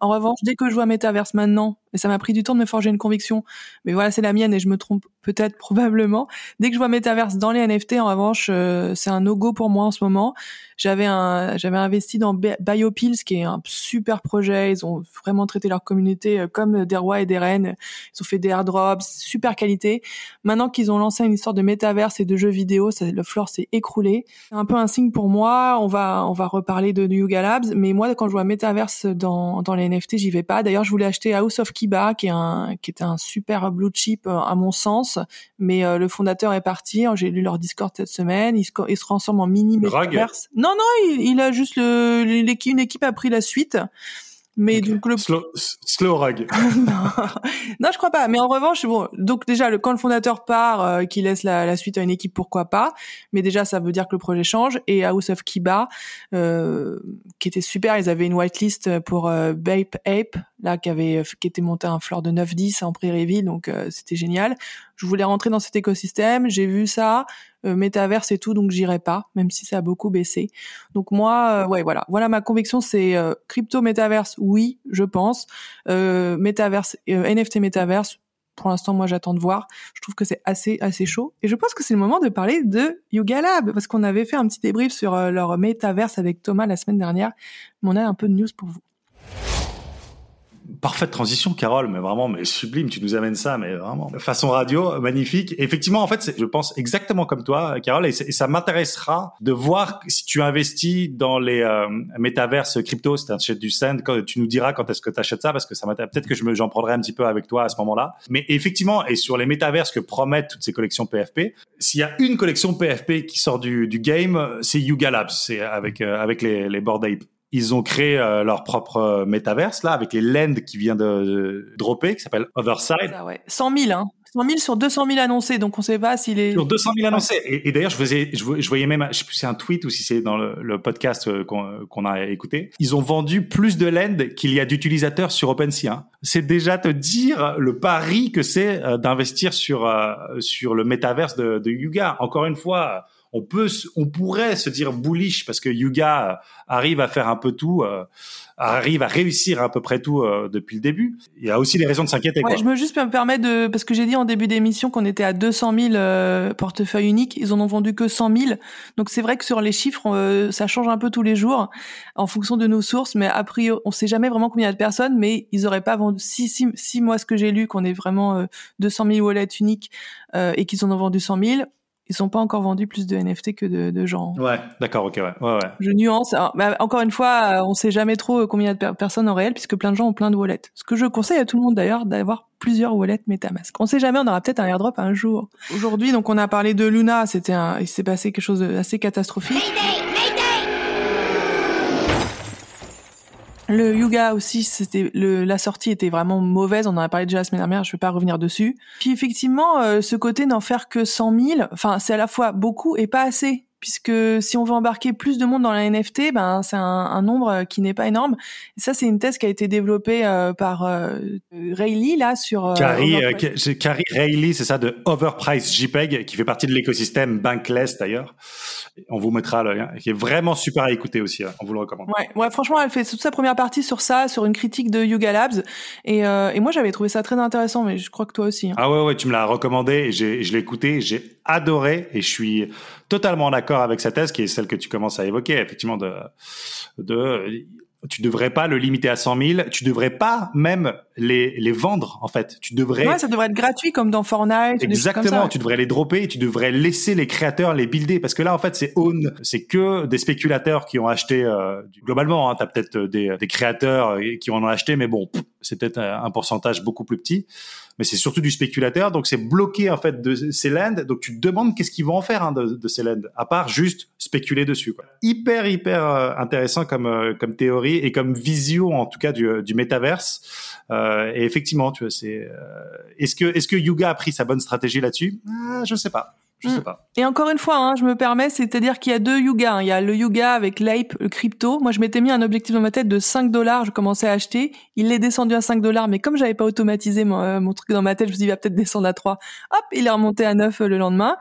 En revanche, dès que je vois Metaverse maintenant, et ça m'a pris du temps de me forger une conviction, mais voilà, c'est la mienne et je me trompe peut-être probablement. Dès que je vois Metaverse dans les NFT, en revanche, c'est un no-go pour moi moment. J'avais un, j'avais investi dans BioPills, qui est un super projet. Ils ont vraiment traité leur communauté euh, comme des rois et des reines. Ils ont fait des airdrops, super qualité. Maintenant qu'ils ont lancé une histoire de métaverse et de jeux vidéo, le floor s'est écroulé. C'est un peu un signe pour moi. On va, reparler de Yuga Labs, mais moi, quand je vois métaverse dans, les NFT, j'y vais pas. D'ailleurs, je voulais acheter House of Kiba, qui est un, super blue chip euh, à mon sens, mais euh, le fondateur est parti. J'ai lu leur Discord cette semaine. Il se, il se transforme en mini Non, non, il, a juste le, une équipe a pris la suite. Mais donc le slow, slow rag. non. je crois pas. Mais en revanche, bon, donc déjà le quand le fondateur part, euh, qui laisse la, la, suite à une équipe, pourquoi pas. Mais déjà, ça veut dire que le projet change. Et House of Kiba, euh, qui était super, ils avaient une whitelist pour euh, Bape Ape, là qui avait qui était monté un floor de 9-10 en Prairieville, donc c'était génial. Je voulais rentrer dans cet écosystème, j'ai vu ça, métaverse et tout, donc j'irai pas, même si ça a beaucoup baissé. Donc moi, ouais, voilà, voilà ma conviction, c'est crypto métaverse, oui, je pense, métaverse, NFT métaverse, pour l'instant, moi, j'attends de voir. Je trouve que c'est assez, assez chaud. Et je pense que c'est le moment de parler de Yuga Lab, parce qu'on avait fait un petit débrief sur euh, leur métaverse avec Thomas la semaine dernière. Mais on a un peu de news pour vous parfaite transition, Carole, mais vraiment, mais sublime. Tu nous amènes ça, mais vraiment façon radio, magnifique. effectivement, en fait, je pense exactement comme toi, Carole, et, ça m'intéressera de voir si tu investis dans les euh, métaverses crypto, si tu achètes du sand, quand tu nous diras quand est-ce que tu achètes ça, parce que ça m'intéresse. Peut-être que je me, j'en prendrai un petit peu avec toi à ce moment-là. Mais effectivement, et sur les métaverses que promettent toutes ces collections PFP, s'il y a une collection PFP qui sort du, du game, c'est Yuga Labs, c'est avec euh, avec les, les Bored ils ont créé euh, leur propre euh, métaverse là avec les Lend qui vient de, dropper qui s'appelle Otherside. Ça, ouais. 100 000 hein. 100 000 sur 200 000 annoncés, donc on sait pas s'il est... Sur 200 000 annoncés. Et, d'ailleurs, je, faisais, je, voyais même, je sais plus si c'est un tweet ou si c'est dans le, podcast euh, qu'on a écouté. Ils ont vendu plus de Lend qu'il y a d'utilisateurs sur OpenSea. Hein. C'est déjà te dire le pari que c'est d'investir sur, sur le métaverse de, de Yuga. Encore une fois, on peut, on pourrait se dire bullish parce que Yuga arrive à faire un peu tout, euh, arrive à réussir à peu près tout euh, depuis le début. Il y a aussi des raisons de s'inquiéter. Ouais, je me juste me permettre de, parce que j'ai dit en début d'émission qu'on était à 200 000 euh, portefeuilles uniques, ils en ont vendu que 100 000. Donc c'est vrai que sur les chiffres, ça change un peu tous les jours en fonction de nos sources, mais a priori, on sait jamais vraiment combien de personnes, mais ils auraient pas vendu si si, si moi ce que j'ai lu qu'on est vraiment 200 000 wallets uniques et qu'ils en ont vendu 100 000 ils sont pas encore vendus plus de NFT que de, de gens. Ouais, d'accord, ok, ouais, ouais, ouais. Je nuance. bah, encore une fois, euh, on sait jamais trop euh, combien de personnes en réel, puisque plein de gens ont plein de wallets. Ce que je conseille à tout le monde d'ailleurs, d'avoir plusieurs wallets MetaMask. On sait jamais, on aura peut-être un airdrop un jour. Aujourd'hui, donc on a parlé de Luna, c'était un, il s'est passé quelque chose d'assez catastrophique. Le Yuga aussi, c'était le, la sortie était vraiment mauvaise. On en a parlé déjà la semaine dernière. Je vais pas revenir dessus. Puis effectivement, euh, ce côté n'en faire que 100 000, enfin c'est à la fois beaucoup et pas assez puisque si on veut embarquer plus de monde dans la NFT, ben c'est un, un, nombre qui n'est pas énorme. Et ça, c'est une thèse qui a été développée euh, par euh, Rayleigh là sur. Euh, Carrie, euh, Carrie Rayleigh, c'est ça de Overprice JPEG, qui fait partie de l'écosystème Bankless d'ailleurs. On vous mettra le lien, qui est vraiment super à écouter aussi. Hein. On vous le recommande. Ouais, ouais, franchement, elle fait toute sa première partie sur ça, sur une critique de Yuga Labs, et, et moi j'avais trouvé ça très intéressant, mais je crois que toi aussi. Hein. Ah ouais, ouais, tu me l'as recommandé et je l'ai écouté, j'ai adoré et je suis totalement d'accord avec cette thèse qui est celle que tu commences à évoquer, effectivement, de, de tu devrais pas le limiter à 100 000. Tu devrais pas même les, les vendre, en fait. Tu devrais. Ouais, ça devrait être gratuit comme dans Fortnite. Exactement. Tu devrais les dropper et tu devrais laisser les créateurs les builder parce que là, en fait, c'est own. C'est que des spéculateurs qui ont acheté, euh, globalement, hein, tu as peut-être des, des créateurs qui en ont acheté, mais bon, c'est peut-être un pourcentage beaucoup plus petit mais c'est surtout du spéculateur. Donc c'est bloqué en fait de ces lands. Donc tu te demandes qu'est-ce qu'ils vont en faire hein, de, ces lands, à part juste spéculer dessus. Quoi. Hyper hyper euh, intéressant comme euh, comme théorie et comme vision en tout cas du, du métaverse. Euh, et effectivement, tu vois, c'est euh, est-ce que est-ce que Yuga a pris sa bonne stratégie là-dessus? Ah, Je sais pas. Je sais mm. pas. Et encore une fois, hein, je me permets, c'est-à-dire qu'il y a deux yugas. Hein. Il y a le yuga avec l'ape, le crypto. Moi, je m'étais mis un objectif dans ma tête de 5 dollars. Je commençais à acheter. Il est descendu à 5 dollars, mais comme j'avais pas automatisé mon, euh, mon, truc dans ma tête, je me suis dit, il va peut-être descendre à 3. Hop, il est remonté à 9 euh, le lendemain.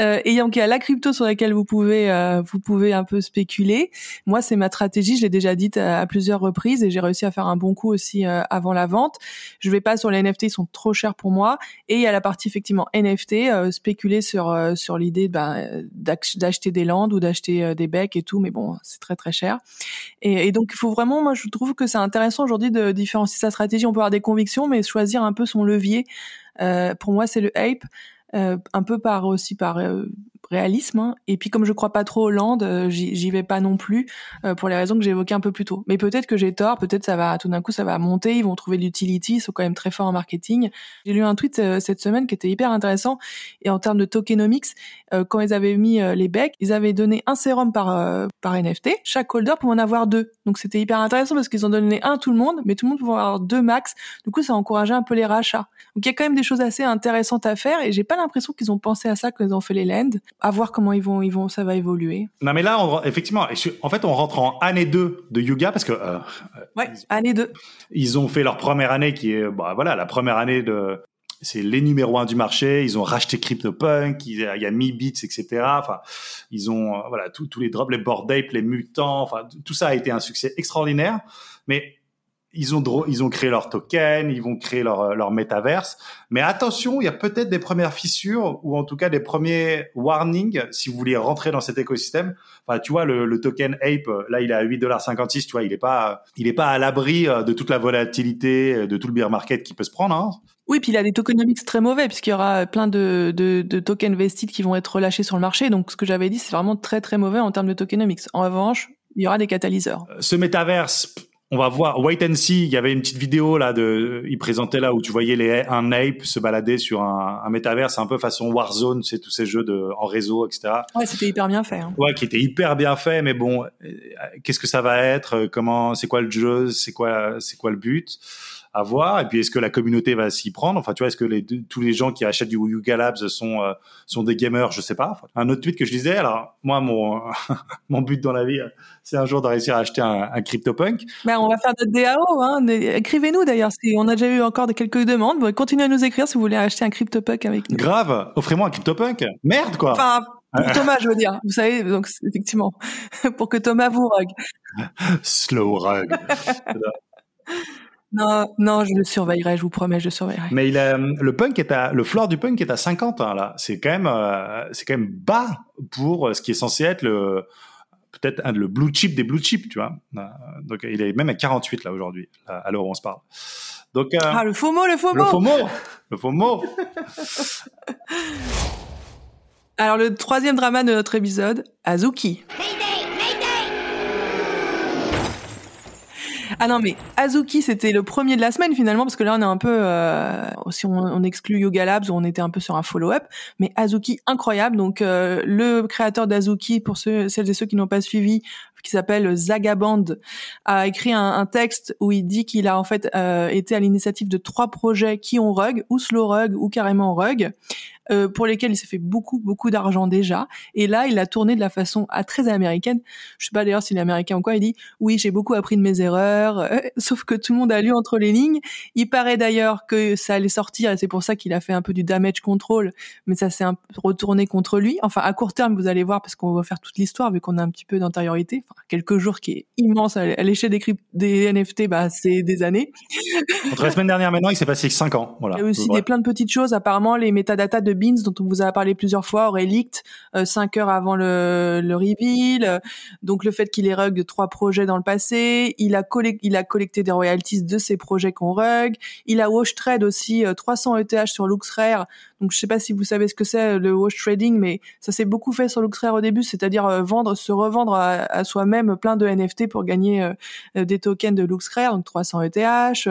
Euh, et donc, il y a la crypto sur laquelle vous pouvez, euh, vous pouvez un peu spéculer. Moi, c'est ma stratégie. Je l'ai déjà dit à, plusieurs reprises et j'ai réussi à faire un bon coup aussi avant la vente. Je vais pas sur les NFT, ils sont trop chers pour moi. Et il y a la partie effectivement NFT, spéculer sur sur l'idée ben, d'acheter des landes ou d'acheter euh, des becs et tout, mais bon, c'est très très cher. Et, donc il faut vraiment, moi je trouve que c'est intéressant aujourd'hui de différencier sa stratégie. On peut avoir des convictions, mais choisir un peu son levier. Euh, pour moi, c'est le. Euh, un peu par aussi par réalisme. Hein. Et puis comme je crois pas trop Hollande, euh, j'y vais pas non plus euh, pour les raisons que j'ai évoquées un peu plus tôt. Mais peut-être que j'ai tort, peut-être ça va tout d'un coup ça va monter, ils vont trouver l'utility, ils sont quand même très forts en marketing. J'ai lu un tweet euh, cette semaine qui était hyper intéressant et en termes de tokenomics, quand ils avaient mis les becs, ils avaient donné un sérum par par NFT. Chaque holder pouvait en avoir deux. Donc c'était hyper intéressant parce qu'ils ont donné un tout le monde, mais tout le monde pouvait avoir deux max. Du coup ça a encouragé un peu les rachats. Donc il y a quand même des choses assez intéressantes à faire et j'ai pas l'impression qu'ils ont pensé à ça quand ils ont fait les lends à voir comment ils vont, ils vont, ça va évoluer. Non, mais là, on, effectivement, en fait, on rentre en année 2 de Yuga parce que. Euh, ouais, année 2. Ils ont fait leur première année qui est, bah, voilà, la première année de. C'est les numéros 1 du marché. Ils ont racheté CryptoPunk. Il y a, il y a Mi Beats, etc. Enfin, ils ont, euh, voilà, tous les drops, les Bored Ape, les Mutants. Enfin, tout ça a été un succès extraordinaire. Mais ils ont, ils ont créé leur token, ils vont créer leur, leur métaverse. Mais attention, il y a peut-être des premières fissures ou en tout cas des premiers warnings si vous voulez rentrer dans cet écosystème. Enfin, tu vois, le, le token Ape, là, il est à 8,56$, tu vois, il est pas, il est pas à l'abri euh, de toute la volatilité, euh, de tout le bear market qui peut se prendre. Hein. Oui, puis il a des tokenomics très mauvais puisqu'il y aura plein de, de, de, tokens vested qui vont être relâchés sur le marché. Donc, ce que j'avais dit, c'est vraiment très très mauvais en termes de tokenomics. En revanche, il y aura des catalyseurs. Ce métaverse, on va voir Wait and See. Il y avait une petite vidéo là de, il présentait là où tu voyais les un ape se balader sur un, un métaverse un peu façon Warzone, c'est tous ces jeux de en réseau, etc. Ouais, c'était hyper bien fait. Hein. Ouais, qui était hyper bien fait, mais bon, euh, qu'est-ce que ça va être Comment, c'est quoi le jeu C'est quoi, c'est quoi le but? À voir. Et puis, est-ce que la communauté va s'y prendre? Enfin, tu vois, est-ce que les, tous les gens qui achètent du Yuga Labs sont euh, sont des gamers? Je sais pas. un autre tweet que je disais. Alors, moi, mon mon but dans la vie, c'est un jour de réussir à acheter un, un CryptoPunk. Ben, on va faire notre DAO. Hein. Écrivez-nous d'ailleurs. Si on a déjà eu encore quelques demandes, bon, continuez à nous écrire si vous voulez acheter un CryptoPunk avec nous. Grave. Offrez-moi un CryptoPunk. Merde, quoi. Enfin, pour Thomas, je veux dire. Vous savez, donc effectivement, pour que Thomas vous rug. Slow rug. Non, non, je le surveillerai, je vous promets, je le surveillerai. Mais il a, le punk est à, le floor du punk est à 50 hein, là. C'est quand même, euh, c'est quand même bas pour ce qui est censé être le, peut-être un le blue chip des blue chips, tu vois. Euh, donc il est même à 48 là aujourd'hui, à l'heure où on se parle. Donc euh, ah le faux mot, le faux mot, le faux mot, le faux mot. Alors le troisième drama de notre épisode, Azuki. Ah non, mais Azuki, c'était le premier de la semaine finalement, parce que là, on est un peu, euh, si on, exclut Yoga Labs, on était un peu sur un follow-up, mais Azuki, incroyable. Donc, euh, le créateur d'Azuki, pour ceux, celles et ceux qui n'ont pas suivi, qui s'appelle Zagaband, a écrit un, texte où il dit qu'il a en fait euh, été à l'initiative de trois projets qui ont rug, ou slow rug, ou carrément rug. Euh, pour lesquels il s'est fait beaucoup beaucoup d'argent déjà. Et là, il a tourné de la façon à très américaine. Je sais pas d'ailleurs s'il est américain ou quoi. Il dit oui, j'ai beaucoup appris de mes erreurs. Euh, sauf que tout le monde a lu entre les lignes. Il paraît d'ailleurs que ça allait sortir et c'est pour ça qu'il a fait un peu du damage control. Mais ça s'est retourné contre lui. Enfin, à court terme, vous allez voir parce qu'on va faire toute l'histoire vu qu'on a un petit peu d'antériorité. Enfin, quelques jours qui est immense à l'échelle des, des NFT, bah c'est des années. Entre la semaine dernière maintenant, il s'est passé cinq ans. Voilà. Il y a aussi des plein de petites choses. Apparemment, les métadatas de Beans dont on vous a parlé plusieurs fois aurait leaked euh, cinq heures avant le, le reveal. Donc le fait qu'il ait rug trois projets dans le passé, il a, il a collecté des royalties de ces projets qu'on rug. Il a wash trade aussi 300 ETH sur LuxRare. Donc je sais pas si vous savez ce que c'est le wash trading, mais ça s'est beaucoup fait sur LuxRare au début, c'est-à-dire euh, vendre, se revendre à, à soi-même plein de NFT pour gagner euh, des tokens de LuxRare, donc 300 ETH.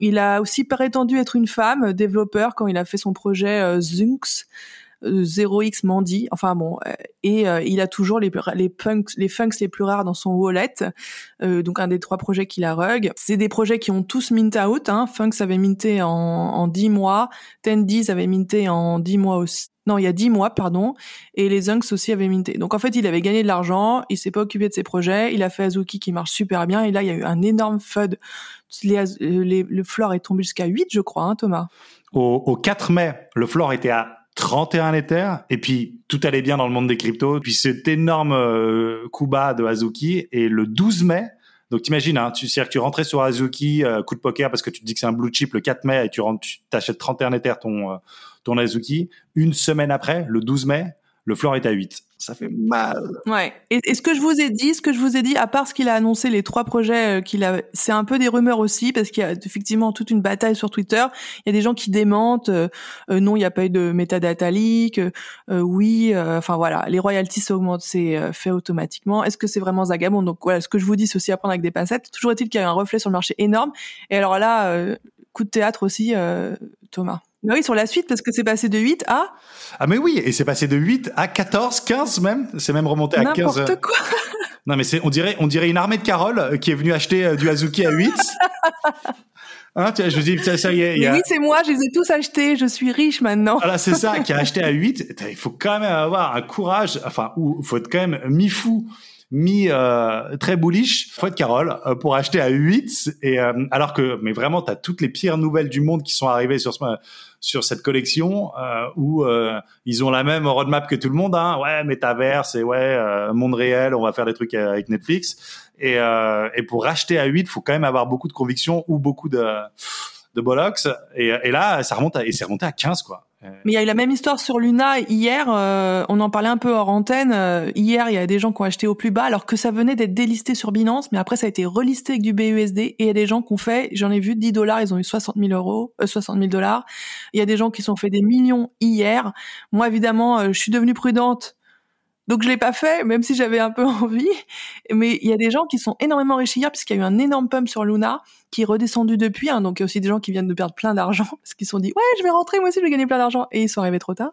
Il a aussi prétendu être une femme développeur quand il a fait son projet euh, Zunx. 0x euh, Mandy, enfin bon, euh, et il a toujours les funks les plus rares dans son wallet, donc un des trois projets qu'il a rug. C'est des projets qui ont tous mint out, hein. Funks avait minté en, en 10 mois, Tendies avait minté en 10 mois aussi, non, il y a 10 mois, pardon, et les Zunks aussi avaient minté. Donc en fait, il avait gagné de l'argent, il s'est pas occupé de ses projets, il a fait Azuki qui marche super bien, et là, il y a eu un énorme FUD. le floor est tombé jusqu'à 8, je crois, hein, Thomas. Au, 4 mai, le floor était à 31 Ether, et puis tout allait bien dans le monde des cryptos, puis cet énorme euh, coup bas de Azuki, et le 12 mai, donc t'imagines, hein, tu, que tu rentrais sur Azuki, euh, coup de poker parce que tu te dis que c'est un blue chip le 4 mai et tu rentres, tu t'achètes 31 Ether ton, euh, ton Azuki. Une semaine après, le 12 mai, le floor est à 8 ça fait mal. Ouais. Et, ce que je vous ai dit, ce que je vous ai dit, à part ce qu'il a annoncé, les trois projets euh, qu'il a, c'est un peu des rumeurs aussi, parce qu'il y a effectivement toute une bataille sur Twitter. Il y a des gens qui démentent, euh, euh, non, il n'y a pas eu de metadata leak, oui, enfin voilà, les royalties s'augmentent, c'est fait automatiquement. Est-ce que c'est vraiment Zagabond? Donc voilà, ce que je vous dis, c'est aussi à prendre avec des pincettes. Toujours est-il qu'il y a un reflet sur le marché énorme. Et alors là, coup de théâtre aussi, Thomas. Mais oui, sur la suite, parce que c'est passé de 8 à... Ah mais oui, et c'est passé de 8 à 14, 15 même. C'est même remonté à 15. N'importe quoi. Non mais c'est, on dirait, on dirait une armée de Carole euh, qui est venue acheter euh, du Azuki à 8. Hein, tu vois, je dis, ça, ça y est. Y a... Oui, c'est moi, je les ai tous achetés, je suis riche maintenant. Voilà, c'est ça, qui a acheté à 8. Il faut quand même avoir un courage, enfin, ou il faut être quand même mi-fou mi euh, très bullish Fred Carole euh, pour acheter à 8 et euh, alors que mais vraiment tu as toutes les pires nouvelles du monde qui sont arrivées sur ce sur cette collection euh, où ils ont la même roadmap que tout le monde hein. ouais métaverse et ouais monde réel on va faire des trucs avec Netflix. Et et pour acheter à 8 faut quand même avoir beaucoup de conviction ou beaucoup de de bollocks. Et, et là ça remonte à, et c'est remonté à 15 quoi. euh, Mais il y a eu la même histoire sur Luna hier. Euh, on en parlait un peu hors antenne. Euh, hier, il y a des gens qui ont acheté au plus bas alors que ça venait d'être délisté sur Binance, mais après ça a été relisté avec du BUSD. Et il y a des gens qui ont fait, j'en ai vu 10 dollars, ils ont eu 60 000 euros, 60 000 dollars. Il y a des gens qui sont fait des millions hier. Moi, évidemment, je suis devenue prudente donc je l'ai pas fait, même si j'avais un peu envie. Mais il y a des gens qui sont énormément riches hier, puisqu'il y a eu un énorme pump sur Luna, qui est redescendu depuis. Hein. donc il y a aussi des gens qui viennent de perdre plein d'argent, parce qu'ils se sont dit, ouais, je vais rentrer, moi aussi, je vais gagner plein d'argent. Et ils sont arrivés trop tard.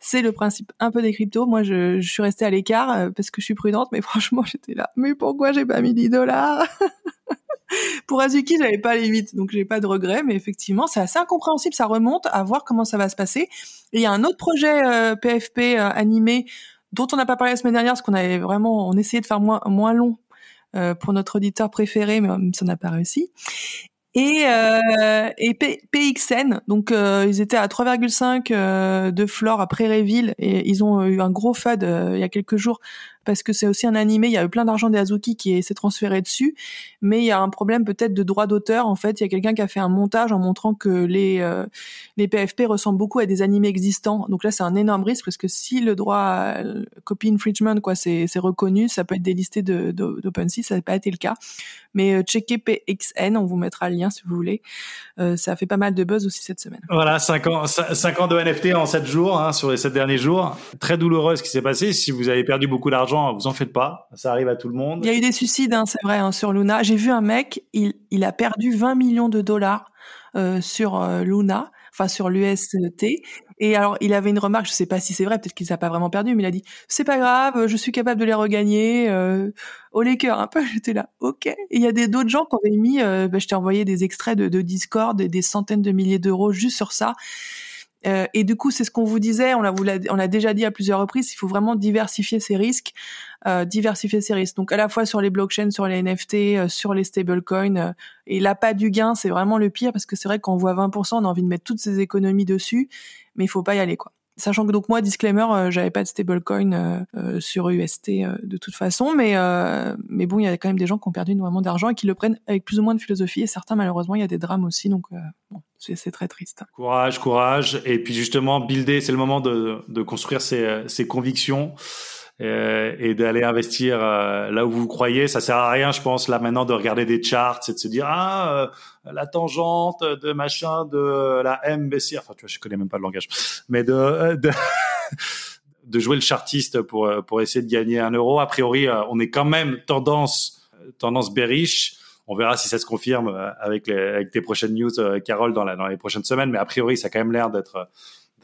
C'est le principe un peu des cryptos. Moi, je, je suis restée à l'écart, euh, parce que je suis prudente, mais franchement, j'étais là. Mais pourquoi j'ai pas mis 10 dollars? Pour Azuki, j'avais pas les 8, donc j'ai pas de regrets, mais effectivement, c'est assez incompréhensible. Ça remonte à voir comment ça va se passer. Il y a un autre projet PFP euh, euh, animé dont on n'a pas parlé la semaine dernière parce qu'on avait vraiment on essayait de faire moins moins long euh, pour notre auditeur préféré, mais ça n'a pas réussi. Et, euh, et PXN, donc euh, ils étaient à 3,5 euh, de floor après Réville et ils ont eu un gros fad il y a quelques jours parce que c'est aussi un animé, il y a eu plein d'argent des Azuki qui s'est transféré dessus, mais il y a un problème peut-être de droit d'auteur. En fait, il y a quelqu'un qui a fait un montage en montrant que les euh, les PFP ressemblent beaucoup à des animés existants. Donc là, c'est un énorme risque parce que si le droit copy infringement quoi, c'est reconnu, ça peut être délisté de d'OpenSea, ça n'a pas été le cas. Mais euh, checkez PXN, on vous mettra le lien si vous voulez. Euh, ça a fait pas mal de buzz aussi cette semaine. Voilà, 5 ans, 5 ans de NFT en 7 jours, hein, sur les 7 derniers jours. Très douloureux ce qui s'est passé. Si vous avez perdu beaucoup d'argent vous en faites pas, ça arrive à tout le monde. Il y a eu des suicides, hein, c'est vrai, hein, sur Luna. J'ai vu un mec, il, a perdu 20 millions de dollars euh, sur euh, Luna, enfin sur l'UST. Et alors, il avait une remarque, je sais pas si c'est vrai, peut-être qu'il s'est pas vraiment perdu, mais il a dit c'est pas grave, je suis capable de les regagner. Euh, au Laker, un peu, j'étais là, ok. Il y a d'autres gens qui avaient mis, euh, bah, je t'ai envoyé des extraits de, de Discord, des, des centaines de milliers d'euros juste sur ça. Euh, et du coup, c'est ce qu'on vous disait, on l'a, on l'a déjà dit à plusieurs reprises, il faut vraiment diversifier ses risques, euh, diversifier ses risques. Donc à la fois sur les blockchains, sur les NFT, euh, sur les stablecoins. Euh, et l'appât du gain, c'est vraiment le pire parce que c'est vrai qu'on voit 20%, on a envie de mettre toutes ses économies dessus, mais il faut pas y aller quoi. Sachant que donc moi, disclaimer, euh, j'avais pas de stablecoin euh, euh, sur UST de toute façon, mais mais bon, il y a quand même des gens qui ont perdu énormément d'argent et qui le prennent avec plus ou moins de philosophie. Et certains, malheureusement, il y a des drames aussi, donc c'est très triste. Courage, courage. Et puis justement, builder, c'est le moment de, de construire ses, ses convictions. Et d'aller investir là où vous croyez. Ça sert à rien, je pense, là maintenant de regarder des charts et de se dire ah la tangente de machin de la MBC. Enfin, tu vois, je connais même pas le langage, mais de, de de jouer le chartiste pour pour essayer de gagner un euro. A priori, on est quand même tendance tendance bearish. On verra si ça se confirme avec, les, avec tes prochaines news, Carole, dans, la, dans les prochaines semaines. Mais a priori, ça a quand même l'air d'être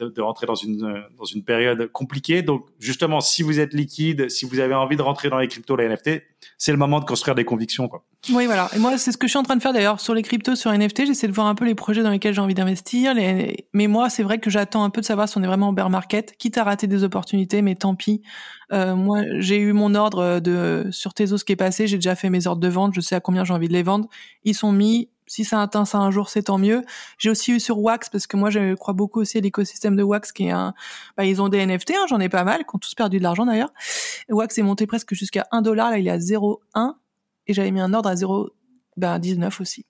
de, rentrer dans une dans une période compliquée. Donc justement, si vous êtes liquide, si vous avez envie de rentrer dans les cryptos, les NFT, c'est le moment de construire des convictions, quoi. Oui, voilà. Et moi, c'est ce que je suis en train de faire d'ailleurs sur les cryptos, sur NFT. J'essaie de voir un peu les projets dans lesquels j'ai envie d'investir. Mais moi, c'est vrai que j'attends un peu de savoir si on est vraiment en bear market, quitte à rater des opportunités, mais tant pis. Euh, moi, j'ai eu mon ordre de sur Tezos qui est passé. J'ai déjà fait mes ordres de vente. Je sais à combien j'ai envie de les vendre. Ils sont mis si ça atteint ça un jour, c'est tant mieux. J'ai aussi eu sur Wax parce que moi je crois beaucoup aussi à l'écosystème de Wax qui est un, bah, ils ont des NFT, hein, j'en ai pas mal, qui ont tous perdu de l'argent d'ailleurs. Wax est monté presque jusqu'à 1 dollar, là il est à 0,1 et j'avais mis un ordre à 0, ben 19 aussi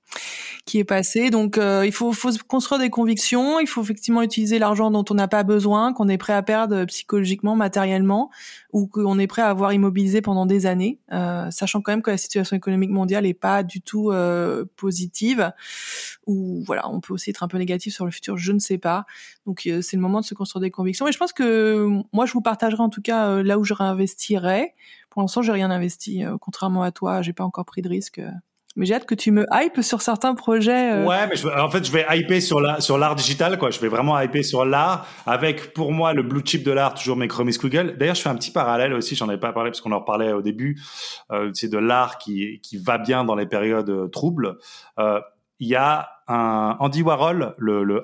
qui est passé. Donc euh, il faut, faut construire des convictions, il faut effectivement utiliser l'argent dont on n'a pas besoin, qu'on est prêt à perdre psychologiquement, matériellement, ou qu'on est prêt à avoir immobilisé pendant des années, euh, sachant quand même que la situation économique mondiale est pas du tout euh, positive. Ou voilà, on peut aussi être un peu négatif sur le futur, je ne sais pas. Donc euh, c'est le moment de se construire des convictions. Et je pense que moi je vous partagerai en tout cas euh, là où je réinvestirais. Pour l'instant, j'ai rien investi, contrairement à toi, j'ai pas encore pris de risque. Mais j'ai hâte que tu me hype sur certains projets. Euh. Ouais, mais je, en fait, je vais hyper sur la sur l'art digital, quoi. Je vais vraiment hyper sur l'art, avec pour moi le blue chip de l'art, toujours mes Chromie Google. D'ailleurs, je fais un petit parallèle aussi. J'en avais pas parlé parce qu'on en parlait au début. Euh, c'est de l'art qui qui va bien dans les périodes euh, troubles. Euh, il y a un Andy Warhol,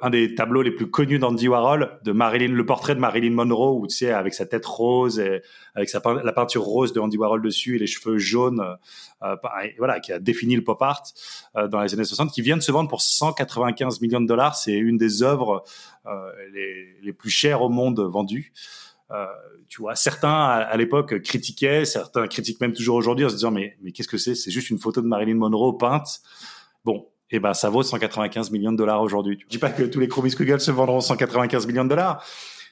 un des tableaux les plus connus d'Andy Warhol, le portrait de Marilyn Monroe, avec sa tête rose et avec la peinture rose de Andy Warhol dessus et les cheveux jaunes, euh, voilà, qui a défini le pop art euh, dans les années 60, qui vient de se vendre pour 195 millions de dollars. C'est une des œuvres euh, les, plus chères au monde vendues. Tu vois, certains à, l'époque critiquaient, certains critiquent même toujours aujourd'hui en se disant mais mais qu'est-ce que c'est? C'est juste une photo de Marilyn Monroe peinte. Bon, eh ben ça vaut 195 millions de dollars aujourd'hui. Je dis pas que tous les Chromie Google se vendront 195 millions de dollars,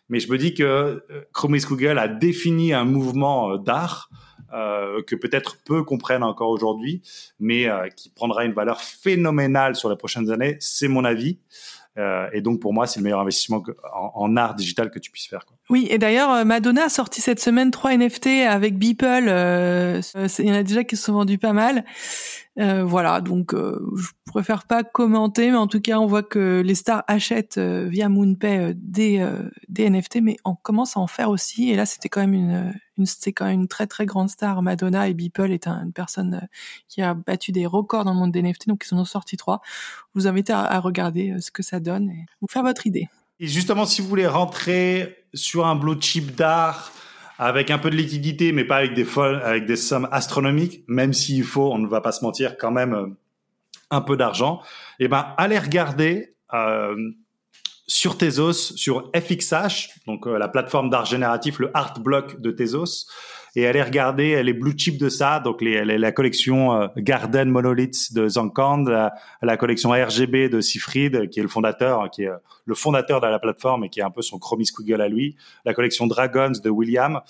mais je me dis que euh, Chromie Google a défini un mouvement euh, d'art euh, que peut-être peu comprennent encore aujourd'hui, mais euh, qui prendra une valeur phénoménale sur les prochaines années. C'est mon avis. Euh, et donc pour moi, c'est le meilleur investissement en, en, art digital que tu puisses faire. Quoi. Oui, et d'ailleurs, euh, Madonna a sorti cette semaine trois NFT avec Beeple. Euh, il y en a déjà qui se sont vendus pas mal. Euh, voilà, donc euh, je préfère pas commenter, mais en tout cas, on voit que les stars achètent via MoonPay des, des NFT, mais on commence à en faire aussi. Et là, c'était quand même une, une c'était quand même une très très grande star. Madonna et Beeple est une personne qui a battu des records dans le monde des NFT, donc ils en ont sorti trois. Je vous invite à, à regarder ce que ça donne et vous faire votre idée. Et justement, si vous voulez rentrer sur un blue chip d'art avec un peu de liquidité, mais pas avec des folles, avec des sommes astronomiques, même s'il faut, on ne va pas se mentir, quand même euh, un peu d'argent, eh ben, allez regarder euh, sur Tezos, sur FXH, donc euh, la plateforme d'art génératif, le art block de Tezos, et allez regarder les blue chips de ça, donc les, la collection euh, Garden Monoliths de Zankand, la, collection RGB de Sifrid, qui est le fondateur, qui est euh, le fondateur de la plateforme et qui est un peu son Chromie Squiggle à lui, la collection Dragons de William,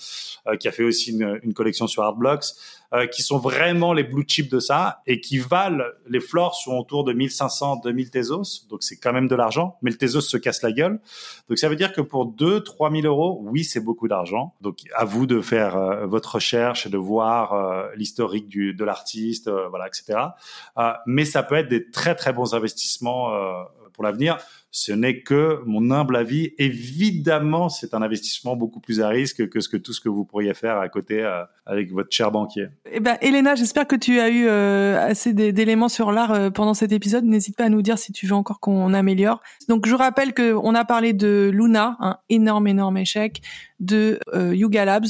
euh, qui a fait aussi une, une collection sur Artblocks, euh, qui sont vraiment les blue chips de ça et qui valent, les flores sont autour de 1500, 2000 Tezos, donc c'est quand même de l'argent, mais le Tezos se casse la gueule. Donc ça veut dire que pour 2, 3000 euros, oui, c'est beaucoup d'argent. Donc à vous de faire euh, votre recherche et de voir euh, l'historique de l'artiste, voilà, etc. mais ça peut être des très très bons investissements pour l'avenir. Ce n'est que mon humble avis. Évidemment, c'est un investissement beaucoup plus à risque que ce que tout ce que vous pourriez faire à côté euh, avec votre cher banquier. Eh ben, Elena, j'espère que tu as eu euh, assez d'éléments sur l'art euh, pendant cet épisode. N'hésite pas à nous dire si tu veux encore qu'on améliore. Donc, je rappelle que on a parlé de Luna, un énorme, énorme échec, de Yuga Labs,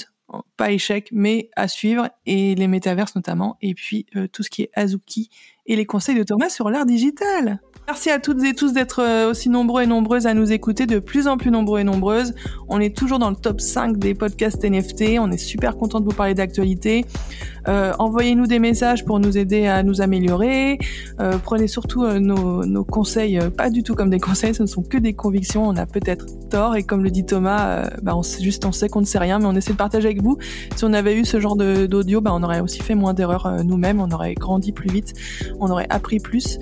pas échec, mais à suivre, et les métaverses notamment, et puis tout ce qui est Azuki et les conseils de Thomas sur l'art digital. Merci à toutes et tous d'être euh, aussi nombreux et nombreuses à nous écouter, de plus en plus nombreux et nombreuses. On est toujours dans le top 5 des podcasts NFT. On est super content de vous parler d'actualité. Euh, envoyez-nous des messages pour nous aider à nous améliorer. Euh, prenez surtout nos, conseils pas du tout comme des conseils, ce ne sont que des convictions. On a peut-être tort et comme le dit Thomas, bah on sait, juste on sait qu'on ne sait rien, mais on essaie de partager avec vous. Si on avait eu ce genre d'audio, bah on aurait aussi fait moins d'erreurs nous-mêmes, on aurait grandi plus vite, on aurait appris plus.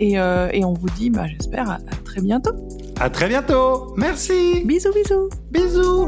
Et, et et on vous dit, bah, j'espère, à, très bientôt. À très bientôt. Merci. Bisous, bisous. Bisous.